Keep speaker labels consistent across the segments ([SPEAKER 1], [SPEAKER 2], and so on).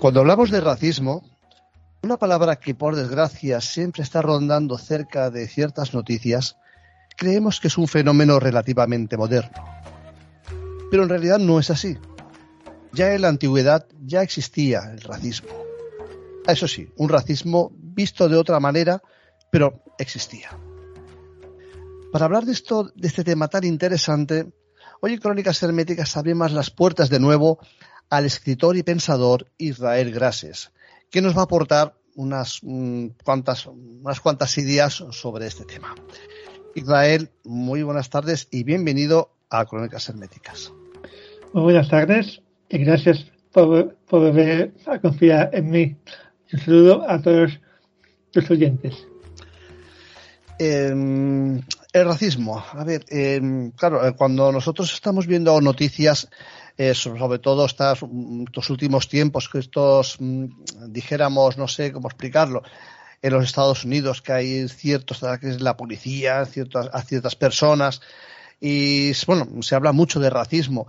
[SPEAKER 1] Cuando hablamos de racismo, una palabra que por desgracia siempre está rondando cerca de ciertas noticias, creemos que es un fenómeno relativamente moderno. Pero en realidad no es así. Ya en la antigüedad ya existía el racismo. Eso sí, un racismo visto de otra manera, pero existía. Para hablar de esto, de este tema tan interesante, hoy en Crónicas Herméticas abrimos las puertas de nuevo al escritor y pensador Israel Grases, que nos va a aportar unas, mm, cuantas, unas cuantas ideas sobre este tema. Israel, muy buenas tardes y bienvenido a Crónicas Herméticas.
[SPEAKER 2] Muy buenas tardes y gracias por, por volver a confiar en mí. Un saludo a todos los oyentes.
[SPEAKER 1] Eh, el racismo. A ver, eh, claro, cuando nosotros estamos viendo noticias sobre todo estos, estos, últimos tiempos, que estos, mm, dijéramos, no sé cómo explicarlo, en los Estados Unidos, que hay ciertos ataques de la policía ciertas, a ciertas personas, y bueno, se habla mucho de racismo.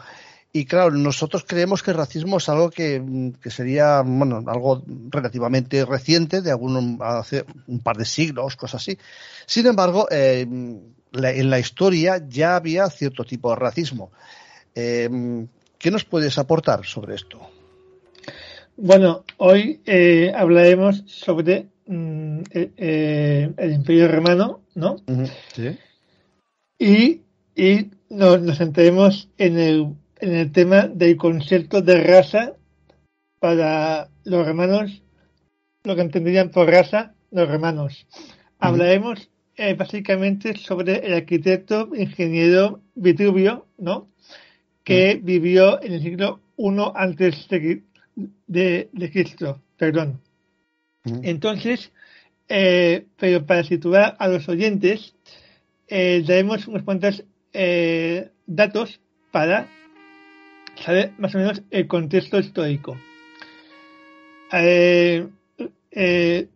[SPEAKER 1] Y claro, nosotros creemos que el racismo es algo que, que sería, bueno, algo relativamente reciente, de algún, hace un par de siglos, cosas así. Sin embargo, eh, en la historia ya había cierto tipo de racismo. Eh, ¿Qué nos puedes aportar sobre esto?
[SPEAKER 2] Bueno, hoy eh, hablaremos sobre mm, eh, eh, el Imperio Romano, ¿no? Uh -huh.
[SPEAKER 1] Sí.
[SPEAKER 2] Y, y nos, nos centraremos en el, en el tema del concepto de raza para los romanos, lo que entenderían por raza los romanos. Hablaremos eh, básicamente sobre el arquitecto ingeniero Vitruvio, ¿no? Que mm. vivió en el siglo I antes de, de, de Cristo, perdón. Mm. Entonces, eh, pero para situar a los oyentes, eh, daremos unos cuantos eh, datos para saber más o menos el contexto histórico. Eh, eh,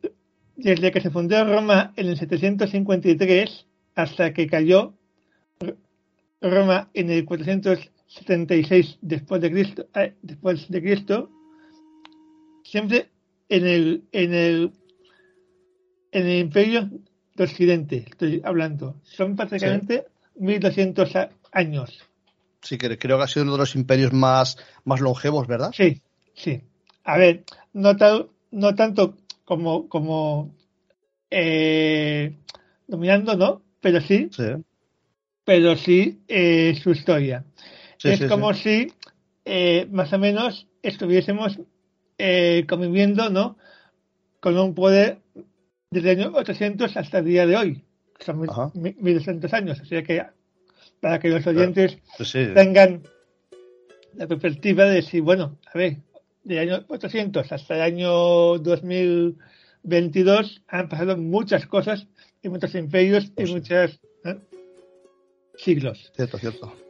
[SPEAKER 2] desde que se fundó Roma en el 753 hasta que cayó Roma en el 400 76 después de Cristo, eh, después de Cristo, siempre en el, en el, en el imperio de Occidente, estoy hablando. Son prácticamente sí. 1200 años.
[SPEAKER 1] Sí, que creo que ha sido uno de los imperios más, más longevos, ¿verdad?
[SPEAKER 2] Sí, sí. A ver, no, ta no tanto como, como eh, dominando, ¿no? Pero sí,
[SPEAKER 1] sí.
[SPEAKER 2] pero sí eh, su historia.
[SPEAKER 1] Sí,
[SPEAKER 2] es
[SPEAKER 1] sí,
[SPEAKER 2] como si eh, más o menos estuviésemos eh, conviviendo ¿no? con un poder desde el año 800 hasta el día de hoy. Son 1200 años. O sea que para que los oyentes
[SPEAKER 1] pues
[SPEAKER 2] tengan la perspectiva de si, bueno, a ver, del año 800 hasta el año 2022 han pasado muchas cosas y muchos imperios
[SPEAKER 1] Pues
[SPEAKER 2] y
[SPEAKER 1] sí.
[SPEAKER 2] muchos ¿eh? siglos.
[SPEAKER 1] Cierto, cierto.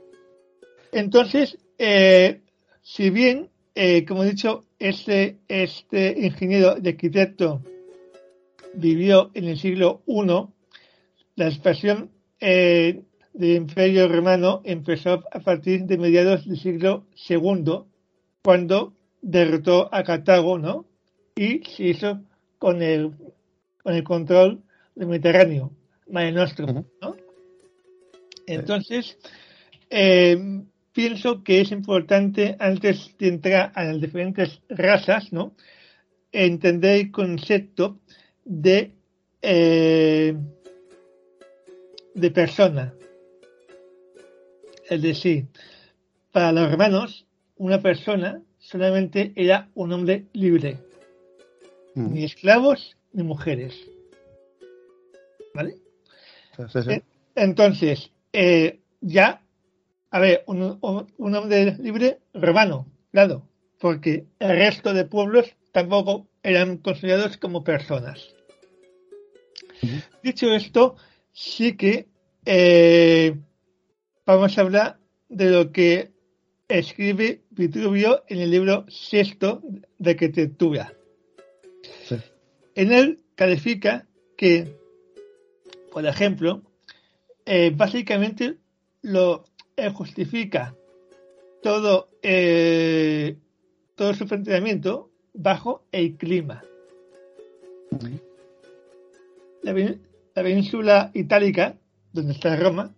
[SPEAKER 2] Entonces, eh, si bien, eh, como he dicho, este, este ingeniero de arquitecto vivió en el siglo I, la expansión eh, del Imperio Romano empezó a partir de mediados del siglo II, cuando derrotó a Cartago, ¿no? Y se hizo con el, con el control del Mediterráneo, Mare Nostrum. ¿no? Entonces, eh, pienso que es importante, antes de entrar a las diferentes razas, ¿no? entender el concepto de, eh, de persona. Es decir, para los romanos, una persona solamente era un hombre libre.
[SPEAKER 1] Mm.
[SPEAKER 2] Ni esclavos ni mujeres. ¿Vale?
[SPEAKER 1] Sí, sí.
[SPEAKER 2] Entonces, eh, ya, a ver, un, hombre libre romano, claro, porque el resto de pueblos tampoco eran considerados como personas. Dicho esto, sí que eh, vamos a hablar de lo que escribe Vitruvio en el libro sexto de arquitectura.
[SPEAKER 1] Sí.
[SPEAKER 2] En él califica que, por ejemplo, eh, básicamente lo eh, justifica todo, eh, todo su planteamiento bajo el clima. La, la península itálica, donde está Roma,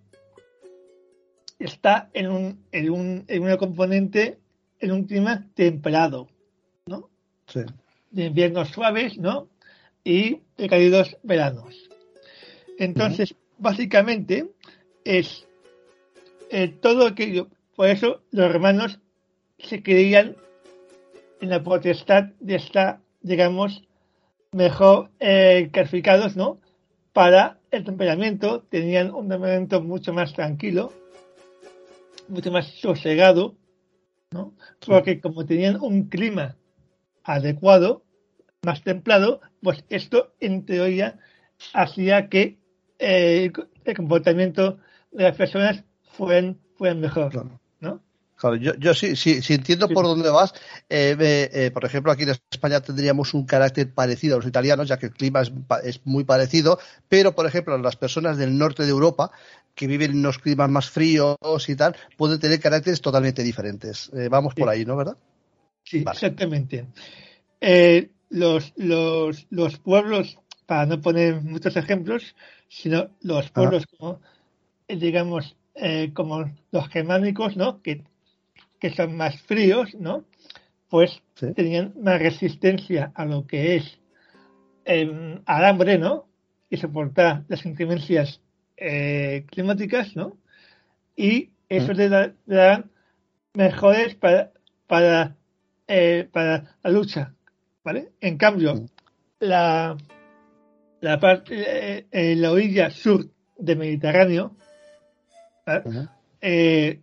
[SPEAKER 2] está en un, en un, en una componente, en un clima templado, ¿no?
[SPEAKER 1] Sí.
[SPEAKER 2] de inviernos suaves, ¿no? Y de cálidos veranos. Entonces, básicamente, es eh, todo aquello. Por eso los romanos se creían en la potestad de estar, digamos, mejor eh, calificados, ¿no? Para el temperamento, tenían un temperamento mucho más tranquilo, mucho más sosegado, ¿no? Porque como tenían un clima adecuado, más templado, pues esto en teoría hacía que eh, el comportamiento de las personas fueran, fueran mejor,
[SPEAKER 1] Claro.
[SPEAKER 2] ¿no?
[SPEAKER 1] Claro, yo, yo sí, sí, sí entiendo
[SPEAKER 2] Sí.
[SPEAKER 1] por dónde vas. Eh, eh, por ejemplo, aquí en España tendríamos un carácter parecido a los italianos, ya que el clima es, es muy parecido, pero, por ejemplo, las personas del norte de Europa, que viven en unos climas más fríos y tal, pueden tener caracteres totalmente diferentes. Eh, vamos por ahí, ¿no? ¿Verdad?
[SPEAKER 2] Sí,
[SPEAKER 1] Vale.
[SPEAKER 2] exactamente. Los, los, los pueblos, para no poner muchos ejemplos, sino los pueblos como, digamos, eh, como los germánicos, ¿no? Que, que son más fríos, ¿no? Pues
[SPEAKER 1] Sí.
[SPEAKER 2] tenían más resistencia a lo que es eh, al hambre, ¿no? Y soportar las inclemencias eh, climáticas, ¿no? Y eso
[SPEAKER 1] Mm.
[SPEAKER 2] le da, le da mejores para, para, eh, para la lucha, ¿vale? En cambio,
[SPEAKER 1] Mm.
[SPEAKER 2] la, la parte, la orilla sur del Mediterráneo, ¿vale?
[SPEAKER 1] Ujú.
[SPEAKER 2] eh,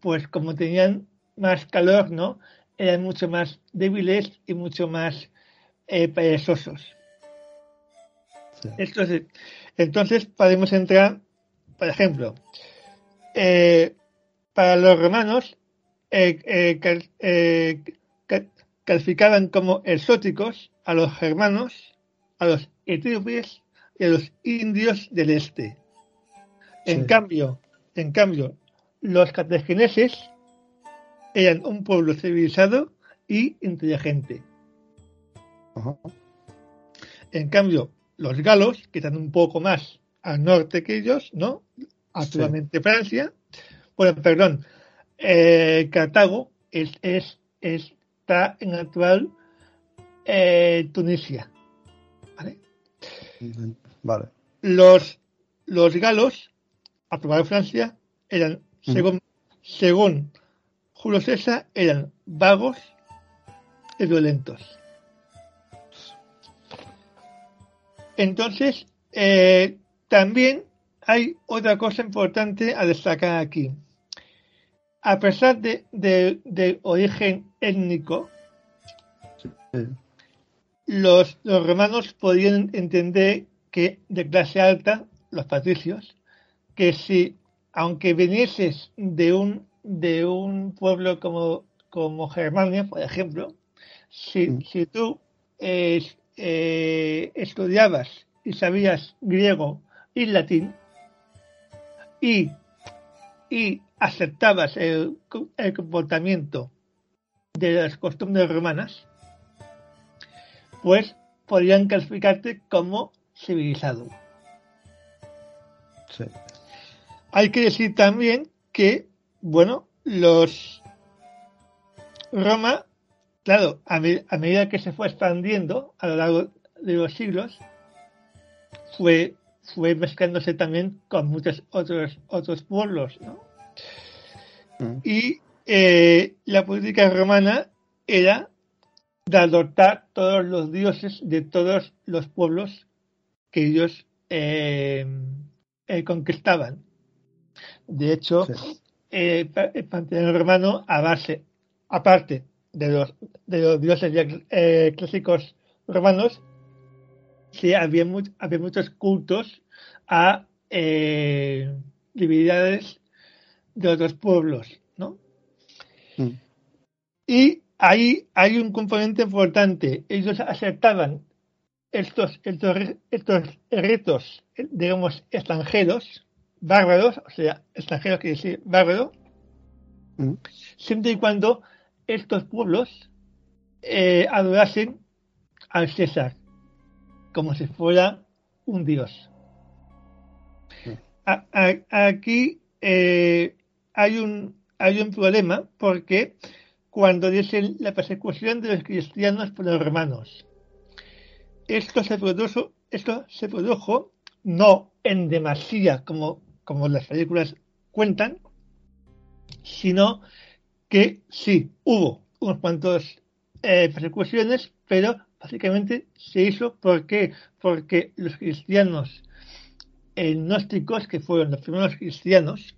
[SPEAKER 2] pues como tenían más calor, ¿no? Eran mucho más débiles y mucho más eh, perezosos.
[SPEAKER 1] Sí.
[SPEAKER 2] Entonces, entonces podemos entrar, por ejemplo, eh, para los romanos eh, eh, cal- eh, ca- calificaban como exóticos a los germanos, a los etíopes y a los indios del este. En
[SPEAKER 1] Sí.
[SPEAKER 2] cambio, en cambio, los cartagineses eran un pueblo civilizado y inteligente.
[SPEAKER 1] Ajá.
[SPEAKER 2] En cambio, los galos, que están un poco más al norte que ellos, ¿no? Actualmente Francia, bueno, perdón, eh, Cartago es, es, está en actual eh, Tunisia. ¿vale?
[SPEAKER 1] Vale.
[SPEAKER 2] Los, los galos, actual Francia, eran, según, según Julio César, eran vagos y violentos. Entonces, eh, también hay otra cosa importante a destacar aquí. A pesar de, de- de origen étnico,
[SPEAKER 1] Sí.
[SPEAKER 2] los, los romanos podían entender que de clase alta, los patricios, que si, aunque vinieses de un, de un pueblo como, como Germania, por ejemplo, si,
[SPEAKER 1] Mm.
[SPEAKER 2] si tú eh, eh, estudiabas y sabías griego y latín y, y aceptabas el, el comportamiento de las costumbres romanas, pues podrían clasificarte como civilizado.
[SPEAKER 1] Sí.
[SPEAKER 2] Hay que decir también que, bueno, los Roma, claro, a, medida que se fue expandiendo a lo largo de los siglos, fue, fue mezclándose también con muchos otros, otros pueblos, ¿no? Mm. Y eh, la política romana era de adoptar todos los dioses de todos los pueblos que ellos eh, eh, conquistaban. De hecho, el panteón romano, a base, aparte de los, de los dioses clásicos romanos, sí había, había muchos cultos a divinidades de otros pueblos, ¿no? Mm. Y ahí hay un componente importante. Ellos aceptaban estos, estos, estos ritos, digamos, extranjeros, bárbaros, o sea, extranjeros quiere decir bárbaro, mm. siempre y cuando estos pueblos eh, adorasen al César, como si fuera un dios. Mm. aquí eh, hay un, hay un problema porque cuando dicen la persecución de los cristianos por los romanos, esto se produjo, esto se produjo no en demasía como, como las películas cuentan, sino que sí, hubo unos cuantos eh, persecuciones, pero básicamente se hizo porque, porque los cristianos gnósticos, que fueron los primeros cristianos,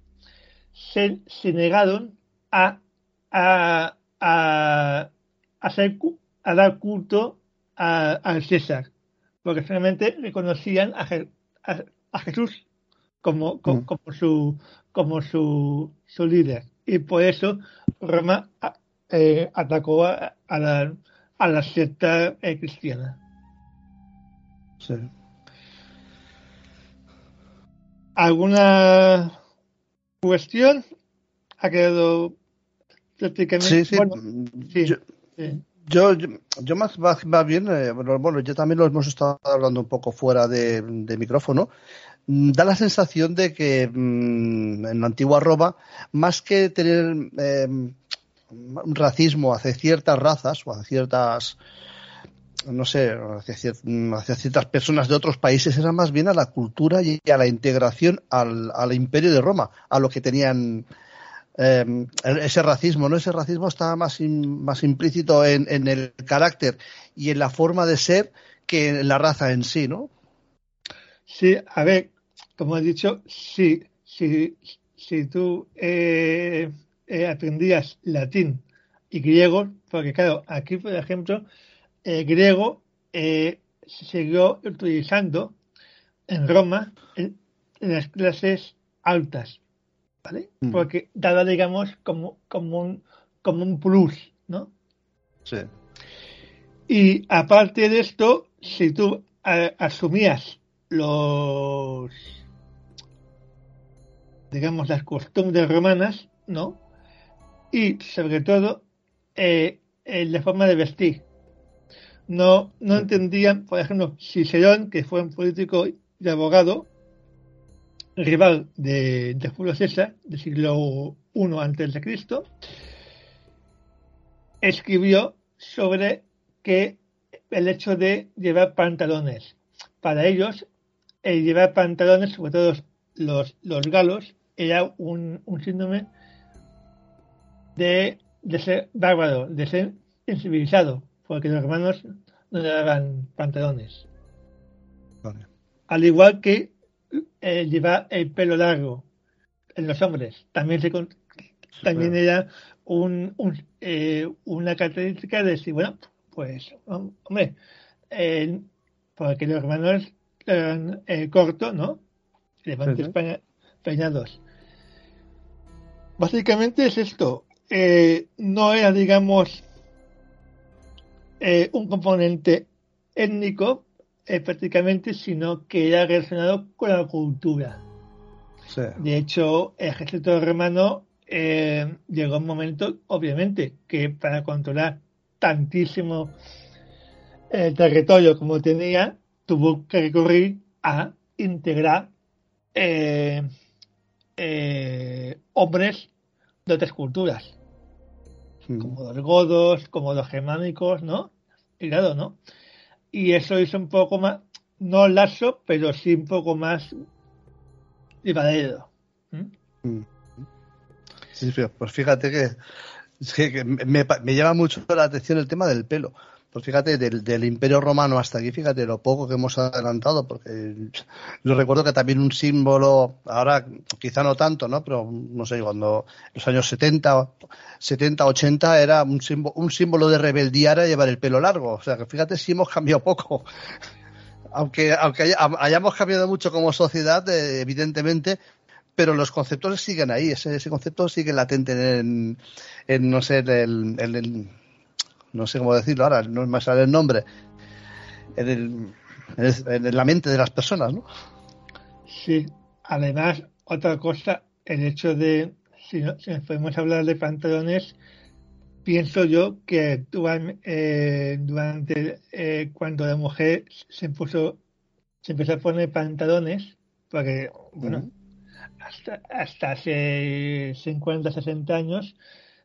[SPEAKER 2] se, negaron a, a, a, dar culto al César, porque solamente reconocían a, Jesús como, mm. como, su, como su, su líder. Y por eso Roma eh, atacó a, la, a la secta eh, cristiana. ¿Alguna cuestión ha quedado prácticamente.
[SPEAKER 1] Sí, sí. Yo, yo, más, más, bien, eh, bueno, yo también lo hemos estado hablando un poco fuera de, micrófono. Mm, da la sensación de que mm, en la antigua Roma, más que tener em, un racismo hacia ciertas razas o hacia ciertas no sé, hacia, ciertas personas de otros países, era más bien a la cultura y a la integración al, imperio de Roma, a lo que tenían eh, ese racismo, ¿no? Ese racismo estaba más, más implícito en, en, el carácter y en la forma de ser que en la raza en sí, ¿no?
[SPEAKER 2] Sí, a ver, como he dicho, sí, si, si tú eh, eh, aprendías latín y griego, porque claro, aquí por ejemplo, el griego eh, se siguió utilizando en Roma en, las clases altas, ¿vale? Mm. Porque daba, digamos, como, como, un, como un plus, ¿no?
[SPEAKER 1] Sí.
[SPEAKER 2] Y aparte de esto, si tú asumías los, digamos, las costumbres romanas, ¿no? Y sobre todo, eh, la forma de vestir no, no entendían, por ejemplo, Cicerón, que fue un político y abogado, rival de, Julio César, del siglo I antes de Cristo, escribió sobre que el hecho de llevar pantalones. Para ellos, el llevar pantalones, sobre todo los, los galos, era un, un síndrome de, de ser bárbaro, de ser incivilizado, porque los hermanos no le daban pantalones. Al igual que eh, llevar el pelo largo en los hombres, también se también era un, eh, una característica de decir, bueno, pues, hombre, eh, porque los hermanos eran eh, cortos, ¿no? Levantes peinados. Básicamente es esto. no era, digamos, eh, un componente étnico eh, prácticamente, sino que era relacionado con la cultura. De hecho, el ejército romano eh, llegó un momento, obviamente, que para controlar tantísimo el territorio como tenía, tuvo que recurrir a integrar hombres de otras culturas,
[SPEAKER 1] Mm.
[SPEAKER 2] como los godos, como los germánicos, ¿no? Y claro, ¿no? Y eso hizo un poco más, no lazo, pero sí un poco más llevadero. ¿Mm?
[SPEAKER 1] Sí, pues fíjate que, es que- me, me llama mucho la atención el tema del pelo. Pues fíjate, del, del Imperio Romano hasta aquí, fíjate lo poco que hemos adelantado, porque yo recuerdo que también un símbolo, ahora quizá no tanto, ¿no? Pero no sé, cuando los años 70, 70 80 era un símbolo, un símbolo de rebeldía era llevar el pelo largo. O sea, que fíjate si hemos cambiado poco. Aunque, aunque haya- hayamos cambiado mucho como sociedad, eh, evidentemente, pero los conceptos siguen ahí, ese, concepto sigue latente en, en, no sé, en el- no sé cómo decirlo ahora, no me sale el nombre, en, el- en, el- en la mente de las personas, ¿no?
[SPEAKER 2] Sí, además, otra cosa, el hecho de, si, no- si nos podemos hablar de pantalones, pienso yo que eh, durante eh, cuando la mujer se puso, se empezó a poner pantalones, porque, bueno, hasta, hasta hace 50, 60 años,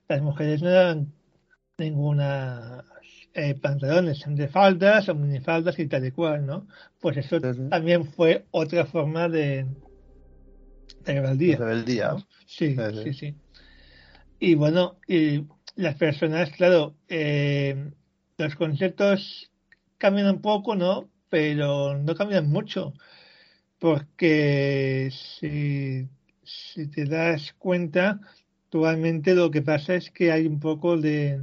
[SPEAKER 2] las mujeres no eran ninguna eh, pantalones, de faldas o minifaldas y tal y cual, ¿no? Pues eso también fue otra forma de, de rebeldía.
[SPEAKER 1] Rebeldía.
[SPEAKER 2] ¿no? Sí,
[SPEAKER 1] Sí, sí.
[SPEAKER 2] sí, sí. Y bueno, y las personas, claro, eh, los conceptos cambian un poco, ¿no? Pero no cambian mucho, porque si, si te das cuenta, actualmente lo que pasa es que hay un poco de,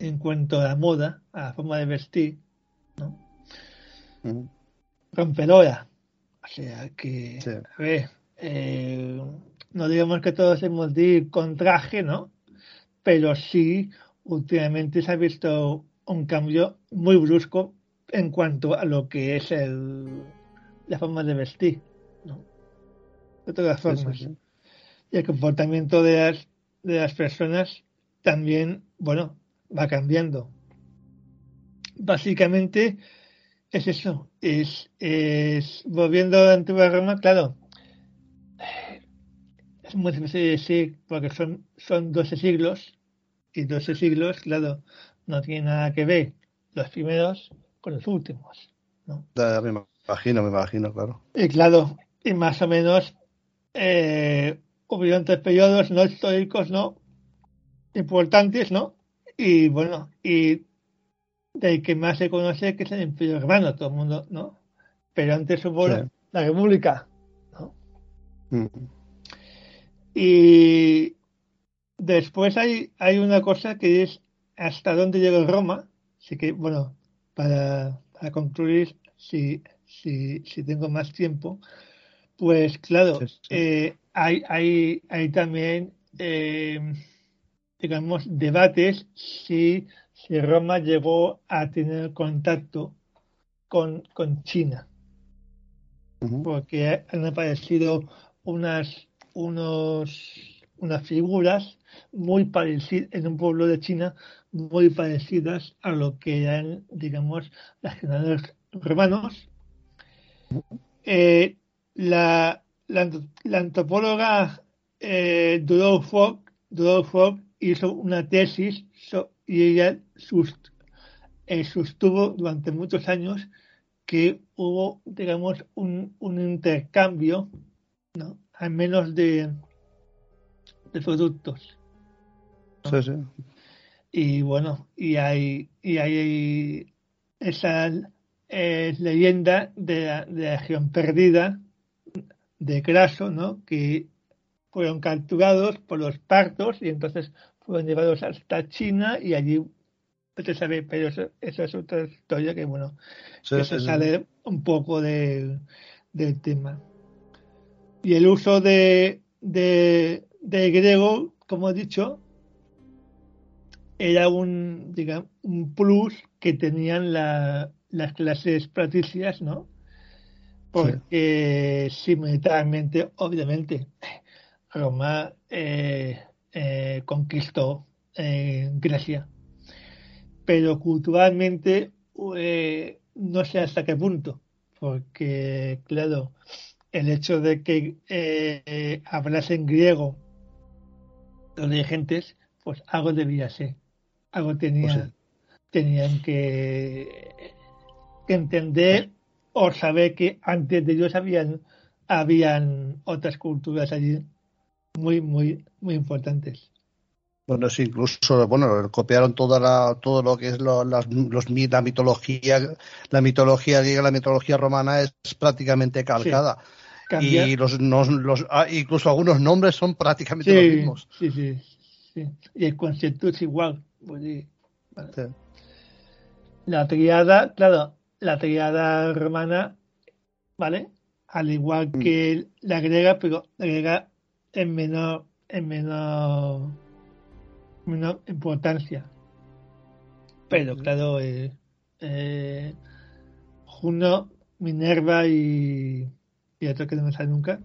[SPEAKER 2] en cuanto a la moda, a la forma de vestir, ¿no?
[SPEAKER 1] Ujú.
[SPEAKER 2] rompedora. O sea que,
[SPEAKER 1] Sí.
[SPEAKER 2] a ver, eh, no digamos que todos hemos de ir con traje, ¿no? Pero sí, últimamente se ha visto un cambio muy brusco en cuanto a lo que es el, la forma de vestir, ¿no? De todas formas.
[SPEAKER 1] sí, sí.
[SPEAKER 2] Y el comportamiento de las, de las personas también, bueno, va cambiando. Básicamente es eso, es, es volviendo a la antigua Roma, claro, es muy difícil de decir porque son, son 12 siglos y 12 siglos, claro, no tiene nada que ver los primeros con los últimos. ¿no?
[SPEAKER 1] Ya, me imagino, me imagino, claro.
[SPEAKER 2] Y claro, y más o menos eh, hubieron tres periodos no históricos, ¿no? Importantes, ¿no? Y bueno, y del que más se conoce que es el Imperio Romano, todo el mundo, ¿no? Pero antes hubo
[SPEAKER 1] Sí.
[SPEAKER 2] la, la República, ¿no?
[SPEAKER 1] Ujú.
[SPEAKER 2] Y después hay, hay una cosa que es hasta dónde llegó Roma. Así que, bueno, para, para concluir, si, si, si tengo más tiempo, pues claro,
[SPEAKER 1] Sí, sí.
[SPEAKER 2] eh, hay, hay, hay también, eh, digamos, debates si, si Roma llegó a tener contacto con, con China. Porque han aparecido unas unos unas figuras muy parecidas en un pueblo de China muy parecidas a lo que eran digamos las generales romanos. Eh, la, la, la antropóloga eh, Fogg, Fogg hizo una tesis y ella eh, sostuvo durante muchos años que hubo, digamos, un, un intercambio, ¿no? Al menos de, de productos.
[SPEAKER 1] Sí, sí.
[SPEAKER 2] Y bueno, y hay, y hay esa eh, leyenda de la, de la región perdida de Craso, ¿no? Que fueron capturados por los partos y entonces fueron llevados hasta China y allí no se sabe, pero eso, eso es otra historia que, bueno,
[SPEAKER 1] Sí,
[SPEAKER 2] que
[SPEAKER 1] sí,
[SPEAKER 2] se
[SPEAKER 1] sí.
[SPEAKER 2] sale un poco del, del tema. Y el uso de, de, de griego, como he dicho, era un, digamos, un plus que tenían la- las clases patricias, ¿no? Porque simultáneamente, obviamente, Roma eh, eh, conquistó eh, Grecia, pero culturalmente eh, no sé hasta qué punto, porque, claro, el hecho de que eh, hablasen griego los dirigentes, pues algo debía ser. Algo tenía, tenían que, que entender o saber que antes de ellos habían, habían otras culturas allí muy, muy, muy importantes.
[SPEAKER 1] Bueno, sí, incluso, bueno, copiaron toda la, todo lo que es lo, las, los, la mitología, la mitología griega, la mitología romana es prácticamente calcada. Y los, los, ah, incluso algunos nombres son prácticamente los mismos.
[SPEAKER 2] Sí, sí, sí. Y el concepto es igual. Pues, La triada, claro, la triada romana, ¿vale? Al igual mm. que la griega, pero la griega en menor, en menor menor importancia. Pero claro, eh, eh, Juno, Minerva y, y otro que no me sale nunca,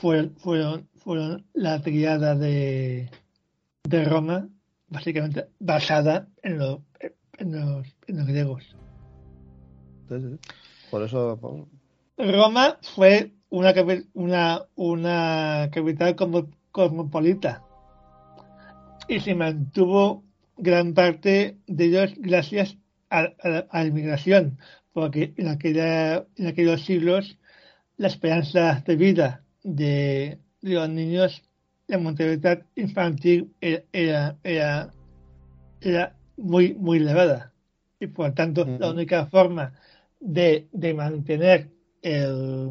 [SPEAKER 2] fueron, fueron, fueron la triada de, de Roma, básicamente basada en, lo, en, los, en los griegos.
[SPEAKER 1] Por eso.
[SPEAKER 2] Roma fue una, una, una capital cosmopolita y se mantuvo gran parte de ellos gracias a, la inmigración, porque en, aquella, en aquellos siglos la esperanza de vida de, los niños, la mortalidad infantil era, era, era, muy, muy elevada. Y por tanto, la única forma de, de mantener el,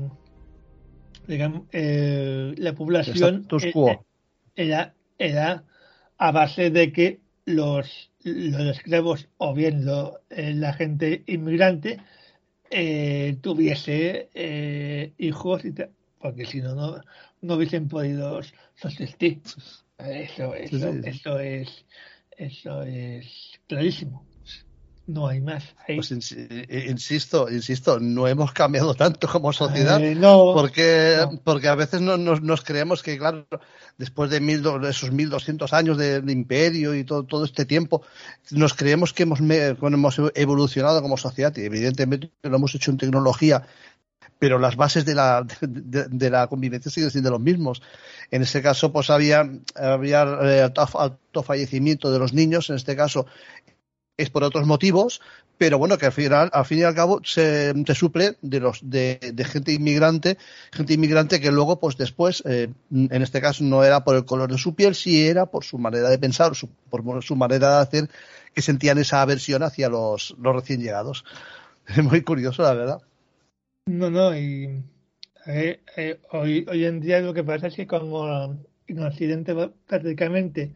[SPEAKER 2] digamos, la población era, era a base de que los, los esclavos o bien eh, la gente inmigrante eh, tuviese eh, hijos y porque si no, no hubiesen podido subsistir. Eso, eso, eso es eso es clarísimo no hay más.
[SPEAKER 1] Pues eh, insisto, insisto, no hemos cambiado tanto como sociedad,
[SPEAKER 2] eh,
[SPEAKER 1] porque, porque a veces no, nos, creemos que, claro, después de mil, esos 1200 años de, imperio y todo, todo este tiempo, nos creemos que hemos, hemos evolucionado como sociedad y evidentemente lo hemos hecho en tecnología, pero las bases de la, de, la convivencia siguen siendo los mismos. En ese caso, pues había, había eh, alto fallecimiento de los niños, en este caso es por otros motivos, pero bueno, que al final, al fin y al cabo, se, suple de los de, gente inmigrante, gente inmigrante que luego, pues después, eh, en este caso no era por el color de su piel, sí era por su manera de pensar, por su manera de hacer, que sentían esa aversión hacia los, los recién llegados. Es muy curioso, la verdad.
[SPEAKER 2] No, no, y eh, hoy, hoy en día lo que pasa es que como en Occidente prácticamente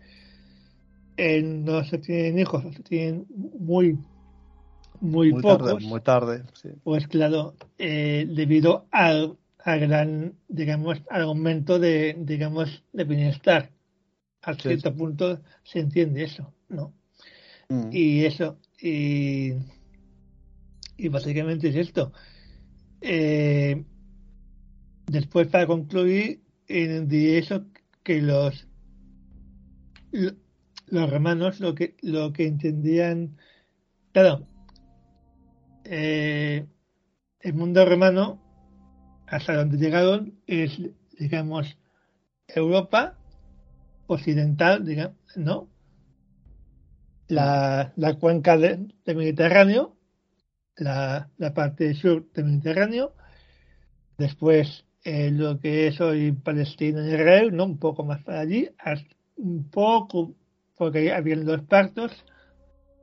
[SPEAKER 2] no se tienen hijos, se tienen muy, muy, pocos.
[SPEAKER 1] muy tarde,
[SPEAKER 2] Pues claro, eh, debido al, gran, digamos, al aumento de, digamos, de bienestar. A cierto punto se entiende eso, ¿no? Mm. Y eso, y, y básicamente es esto. Eh, después, para concluir, de eso que los los romanos lo que, lo que entendían, claro, eh, el mundo romano, hasta donde llegaron, es, digamos, Europa occidental, digamos, ¿no? La, la cuenca del Mediterráneo, la, la, parte sur del Mediterráneo, después eh, lo que es hoy Palestina y Israel, ¿no? Un poco más para allí, un poco porque había los partos,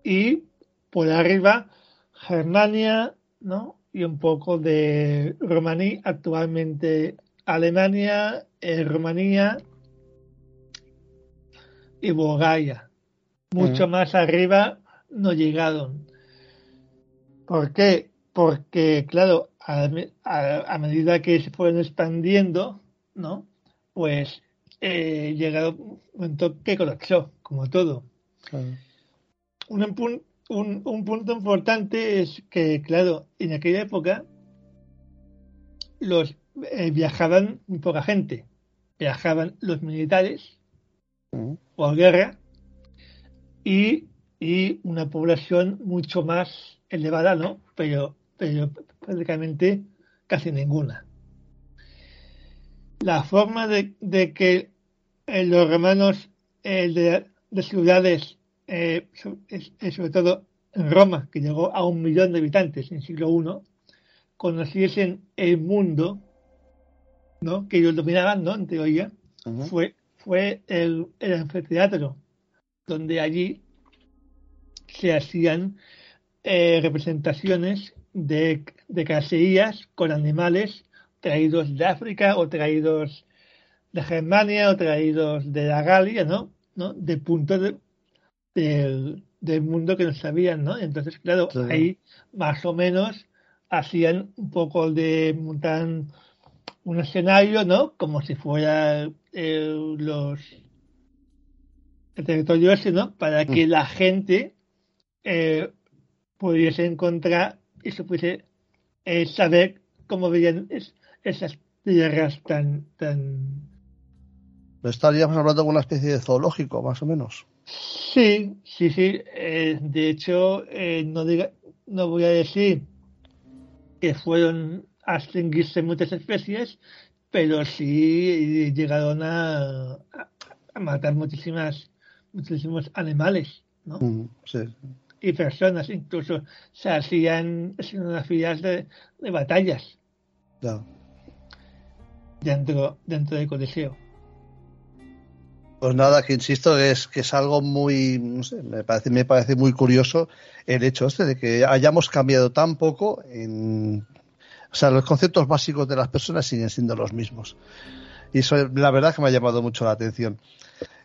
[SPEAKER 2] y por arriba Germania, ¿no? Y un poco de Rumanía, actualmente Alemania, eh, Rumanía y Bulgaria. Mucho mm. más arriba no llegaron. ¿Por qué? Porque, claro, a, medida que se fueron expandiendo, ¿no? Pues eh, llegado un momento que colapsó como todo. Un, un, punto importante es que, claro, en aquella época los eh, viajaban muy poca gente. Viajaban los militares mm. por guerra y, y, una población mucho más elevada, ¿no? Pero, pero prácticamente casi ninguna. La forma de, de que eh, los romanos de, ciudades, sobre todo en Roma, que llegó a un millón de habitantes en el siglo I, conociesen el mundo ¿no? que ellos dominaban, ¿no? en teoría, fue, fue el, el anfiteatro, donde allí se hacían eh, representaciones de, de cacerías con animales traídos de África o traídos de Germania o traídos de la Galia, ¿no? ¿no? De puntos de, del mundo que no sabían, ¿no? Entonces, claro, ahí más o menos hacían un poco de montar un escenario, ¿no? Como si fuera eh, los el territorio ese, ¿no? Para que mm. la gente eh, pudiese encontrar y se pudiese eh, saber cómo veían esas tierras tan, tan...
[SPEAKER 1] Estaríamos hablando de una especie de zoológico, más o menos.
[SPEAKER 2] Sí, sí, sí. Eh, de hecho, eh, no, diga, no voy a decir que fueron a extinguirse muchas especies, pero sí llegaron a, a matar muchísimas, muchísimos animales, ¿no? Mm, sí y personas, incluso se hacían escenografías de, de batallas dentro, dentro del Coliseo.
[SPEAKER 1] Pues nada, que insisto es que es algo muy, no sé, me parece, me parece muy curioso el hecho este de que hayamos cambiado tan poco en, o sea, los conceptos básicos de las personas siguen siendo los mismos. Y eso, la verdad que me ha llamado mucho la atención.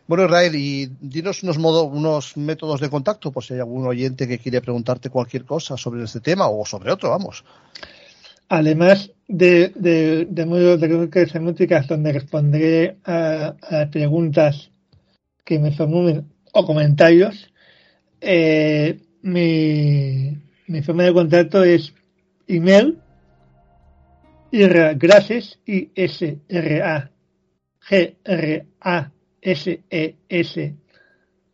[SPEAKER 1] Bueno, Israel, y dinos unos, unos métodos de contacto, por si hay algún oyente que quiere preguntarte cualquier cosa sobre este tema o sobre otro, vamos.
[SPEAKER 2] Además de, de, de módulos de semánticas donde responderé a, preguntas que me formulen o comentarios, eh, mi, mi forma de contacto es email gracias i s r a g r a ses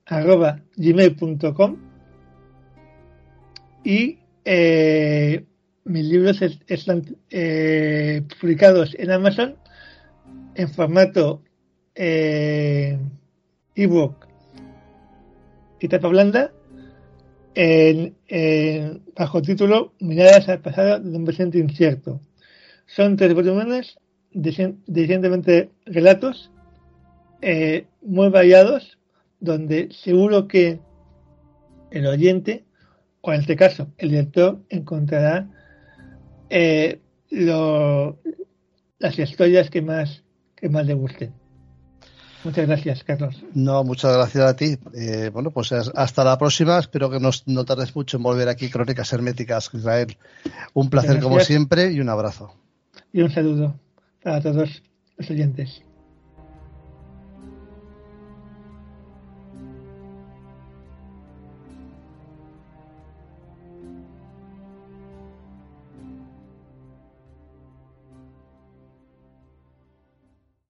[SPEAKER 2] arroba gmail.com y eh, mis libros están eh, publicados en Amazon en formato eh, ebook y tapa blanda en, bajo título Miradas al pasado de un presente incierto. Son tres volúmenes de relatos eh, muy variados, donde seguro que el oyente, o en este caso el lector, encontrará eh, las historias que más, que más le gusten. Muchas gracias, Carlos.
[SPEAKER 1] No, muchas gracias a ti. Eh, bueno, pues hasta la próxima. Espero que nos, no tardes mucho en volver aquí, Crónicas Herméticas, Israel. Un placer como siempre y un abrazo.
[SPEAKER 2] Y un saludo a todos los oyentes.